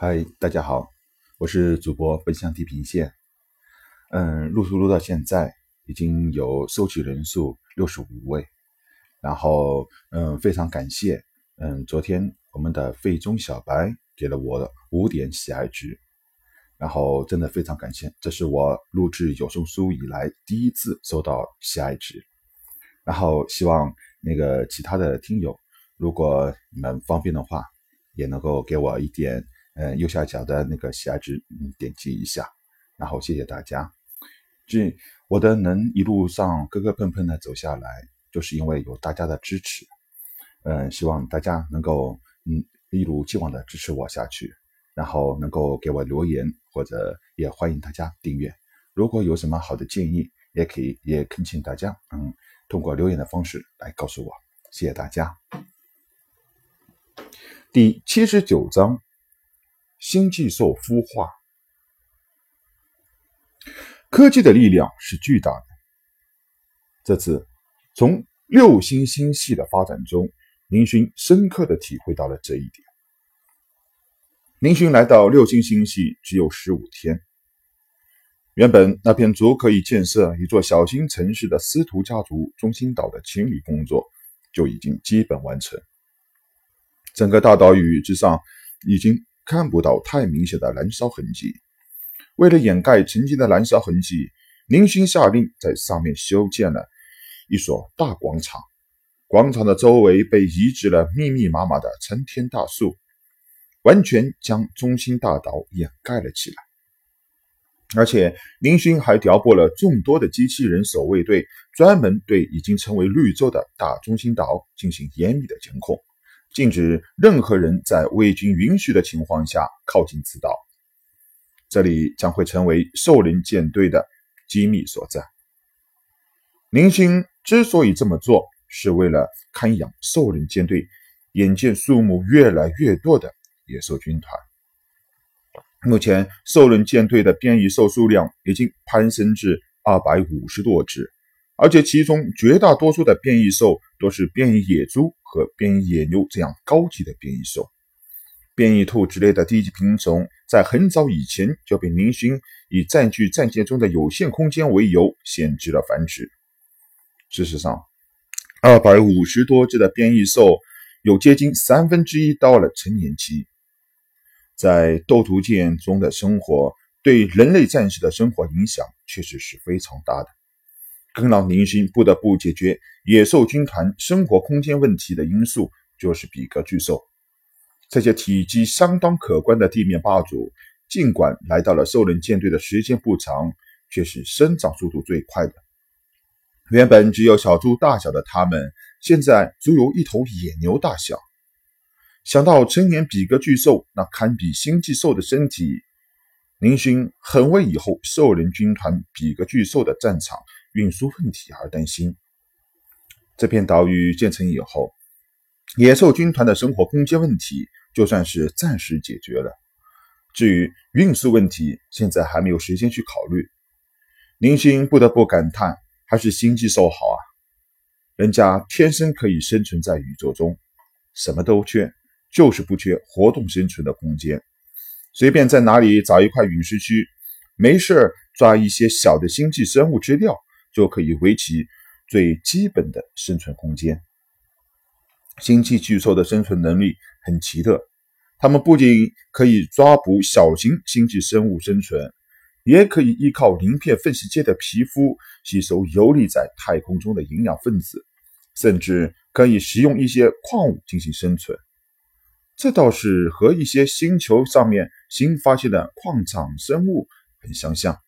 嗨，大家好，我是主播奔向地平线。嗯，录书录到现在已经有收取人数六十五位，然后嗯，非常感谢。嗯，昨天我们的费中小白给了我五点喜爱值，然后真的非常感谢，这是我录制有声书以来第一次收到喜爱值。然后希望那个其他的听友，如果你们方便的话，也能够给我一点。嗯，右下角的那个喜爱值，嗯，点击一下，然后谢谢大家。这我的能一路上磕磕碰碰的走下来，就是因为有大家的支持。嗯，希望大家能够嗯一如既往的支持我下去，然后能够给我留言，或者也欢迎大家订阅。如果有什么好的建议，也可以也恳请大家嗯通过留言的方式来告诉我。谢谢大家。第七十九章。星际兽孵化，科技的力量是巨大的。这次从六星星系的发展中，林勋深刻的体会到了这一点。林勋来到六星星系只有十五天，原本那片足可以建设一座小型城市的司徒家族中心岛的清理工作就已经基本完成，整个大岛屿之上已经。看不到太明显的燃烧痕迹。为了掩盖曾经的燃烧痕迹，林勋下令在上面修建了一所大广场。广场的周围被移植了密密麻麻的参天大树，完全将中心大岛掩盖了起来。而且，林勋还调拨了众多的机器人守卫队，专门对已经成为绿洲的大中心岛进行严密的监控。禁止任何人在未经允许的情况下靠近此岛，这里将会成为兽人舰队的机密所在。林星之所以这么做，是为了看养兽人舰队眼见数目越来越多的野兽军团。目前，兽人舰队的变异兽数量已经攀升至二百五十多只。而且其中绝大多数的变异兽都是变异野猪和变异野牛这样高级的变异兽，变异兔之类的低级品种在很早以前就被明勋以占据战舰中的有限空间为由限制了繁殖。事实上，二百五十多只的变异兽有接近三分之一到了成年期，在斗图舰中的生活对人类战士的生活影响确实是非常大的。更让林勋不得不解决野兽军团生活空间问题的因素，就是比格巨兽。这些体积相当可观的地面霸主，尽管来到了兽人舰队的时间不长，却是生长速度最快的。原本只有小猪大小的它们，现在足有一头野牛大小。想到成年比格巨兽那堪比星际兽的身体，林勋很为以后兽人军团比格巨兽的战场。运输问题而担心。这片岛屿建成以后，野兽军团的生活空间问题就算是暂时解决了。至于运输问题，现在还没有时间去考虑。林星不得不感叹：还是星际兽好啊！人家天生可以生存在宇宙中，什么都缺，就是不缺活动生存的空间。随便在哪里找一块陨石区，没事抓一些小的星际生物吃掉。就可以维持最基本的生存空间。星际巨兽的生存能力很奇特，它们不仅可以抓捕小型星际生物生存，也可以依靠鳞片缝隙间的皮肤吸收游离在太空中的营养分子，甚至可以食用一些矿物进行生存。这倒是和一些星球上面新发现的矿场生物很相像。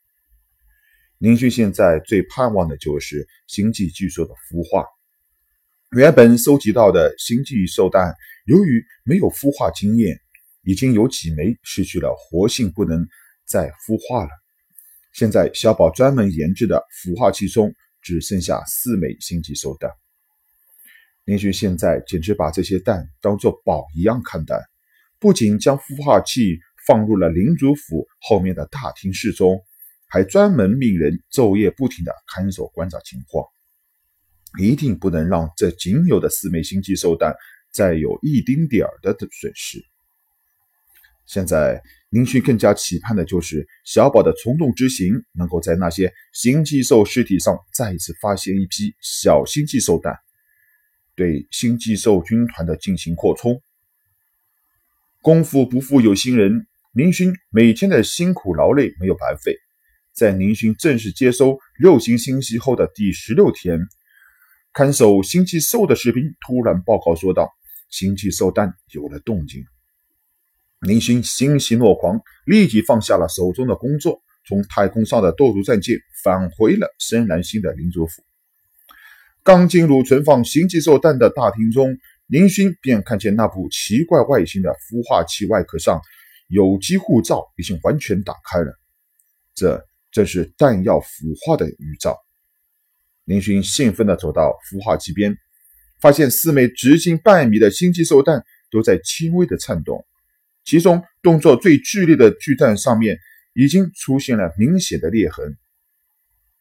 林旭现在最盼望的就是星际巨兽的孵化。原本收集到的星际兽蛋，由于没有孵化经验，已经有几枚失去了活性，不能再孵化了。现在小宝专门研制的孵化器中，只剩下四枚星际兽蛋。林旭现在简直把这些蛋当做宝一样看待，不仅将孵化器放入了领主府后面的大厅室中。还专门命人昼夜不停的看守观察情况，一定不能让这仅有的四枚星际兽蛋再有一丁点儿的损失。现在，宁勋更加期盼的就是小宝的虫洞之行能够在那些星际兽尸体上再次发现一批小星际兽蛋，对星际兽军团的进行扩充。功夫不负有心人，宁勋每天的辛苦劳累没有白费。在宁勋正式接收六星星系后的第十六天，看守星际兽的士兵突然报告说道：“星际兽蛋有了动静。”林勋欣喜若狂，立即放下了手中的工作，从太空上的斗族战舰返回了深蓝星的领主府。刚进入存放星际兽蛋的大厅中，林勋便看见那部奇怪外形的孵化器外壳上有机护罩已经完全打开了，这正是弹药孵化的预兆。林勋兴奋地走到孵化器边，发现四枚直径半米的星际兽蛋都在轻微的颤动。其中动作最剧烈的巨蛋上面已经出现了明显的裂痕。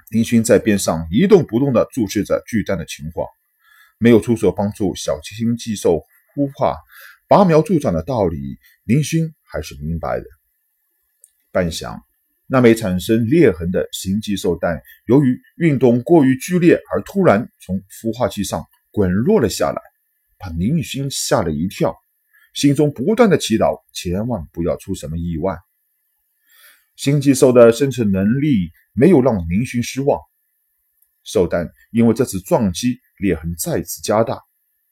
林勋在边上一动不动地注视着巨蛋的情况，没有出手帮助小星际兽孵化、拔苗助长的道理，林勋还是明白的。半晌，那枚产生裂痕的星际兽蛋，由于运动过于剧烈而突然从孵化器上滚落了下来，把林勋吓了一跳。心中不断的祈祷，千万不要出什么意外。星际兽的生存能力没有让林勋失望。兽蛋因为这次撞击，裂痕再次加大，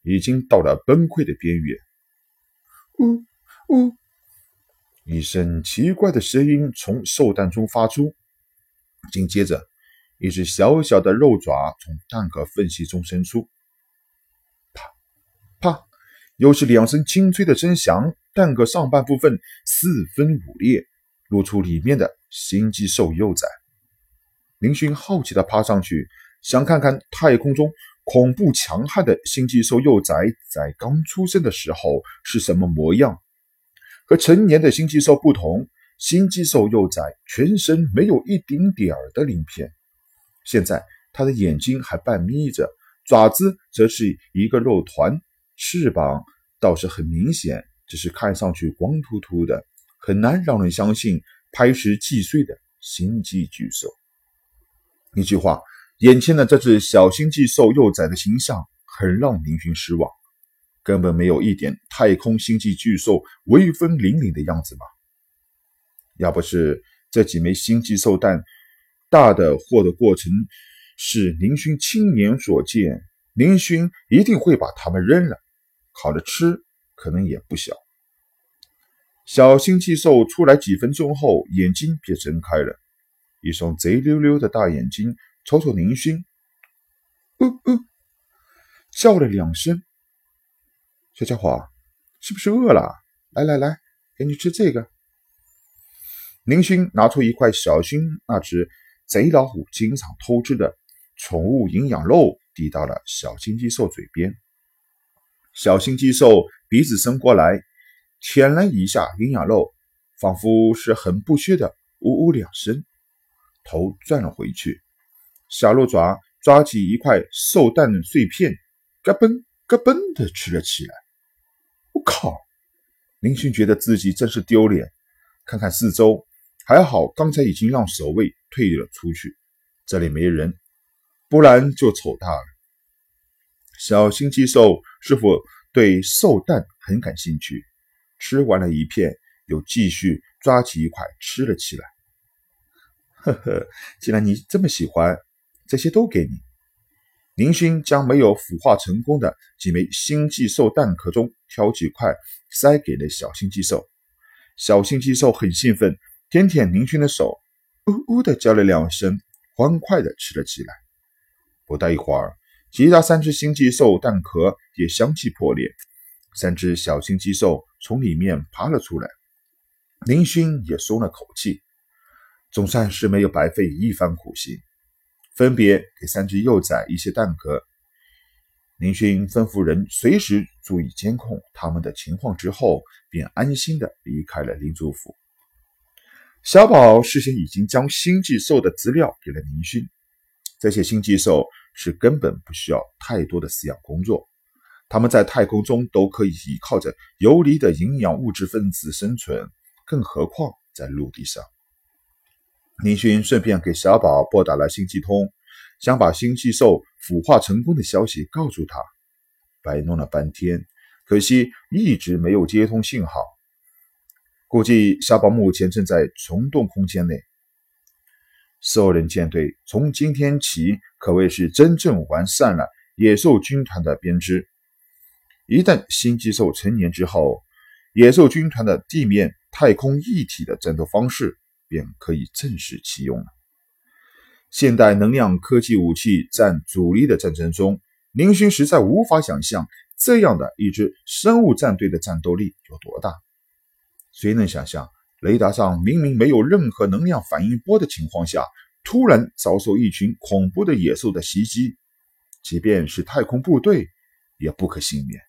已经到了崩溃的边缘。呜呜！一声奇怪的声音从兽蛋中发出，紧接着，一只小小的肉爪从蛋壳缝隙中伸出。啪啪！又是两声清脆的声响，蛋壳上半部分四分五裂，露出里面的星际兽幼崽。林勋好奇地爬上去，想看看太空中恐怖强悍的星际兽幼崽在刚出生的时候是什么模样。和成年的星际兽不同，星际兽幼崽全身没有一丁点儿的鳞片，现在它的眼睛还半眯着，爪子则是一个肉团。翅膀倒是很明显，只是看上去光秃秃的，很难让人相信拍石击碎的星际巨兽。一句话，眼前的这只小星际兽幼崽的形象很让林勋失望，根本没有一点太空星际巨兽威风凛凛的样子嘛。要不是这几枚星际兽蛋大的获得过程是林勋亲眼所见，林勋一定会把它们扔了。烤着吃可能也不小。小星际兽出来几分钟后，眼睛便睁开了，一双贼溜溜的大眼睛瞅瞅林勋，呜呜，叫了两声。小家伙，是不是饿了？来来来，给你吃这个。林勋拿出一块小勋那只贼老虎经常偷吃的宠物营养肉，递到了小星际兽嘴边。小星际兽鼻子伸过来，舔了一下营养肉，仿佛是很不屑的呜呜两声，头转了回去。小鹿爪抓起一块兽蛋碎片，嘎嘣嘎嘣的吃了起来。我靠！林勋觉得自己真是丢脸。看看四周，还好刚才已经让守卫退了出去，这里没人，不然就丑大了。小星际兽是否对兽蛋很感兴趣？吃完了一片，又继续抓起一块吃了起来。呵呵，既然你这么喜欢，这些都给你。林勋将没有孵化成功的几枚星际兽蛋壳中挑几块，塞给了小星际兽。小星际兽很兴奋，舔舔林勋的手，呜呜的叫了两声，欢快的吃了起来。不大一会儿。其他三只星际兽蛋壳也相继破裂，三只小星际兽从里面爬了出来。林勋也松了口气，总算是没有白费一番苦心。分别给三只幼崽一些蛋壳，林勋吩咐人随时注意监控他们的情况之后，便安心的离开了林主府。小宝事先已经将星际兽的资料给了林勋，这些星际兽。是根本不需要太多的饲养工作，它们在太空中都可以依靠着游离的营养物质分子生存，更何况在陆地上。林勋顺便给小宝拨打了星际通，想把星际兽腐化成功的消息告诉他。摆弄了半天，可惜一直没有接通信号。估计小宝目前正在虫洞空间内。兽人舰队从今天起可谓是真正完善了野兽军团的编织。一旦星际兽成年之后，野兽军团的地面、太空一体的战斗方式便可以正式启用了。现代能量科技武器占主力的战争中，林勋实在无法想象这样的一支生物战队的战斗力有多大。谁能想象，雷达上明明没有任何能量反应波的情况下，突然遭受一群恐怖的野兽的袭击？即便是太空部队，也不可幸免。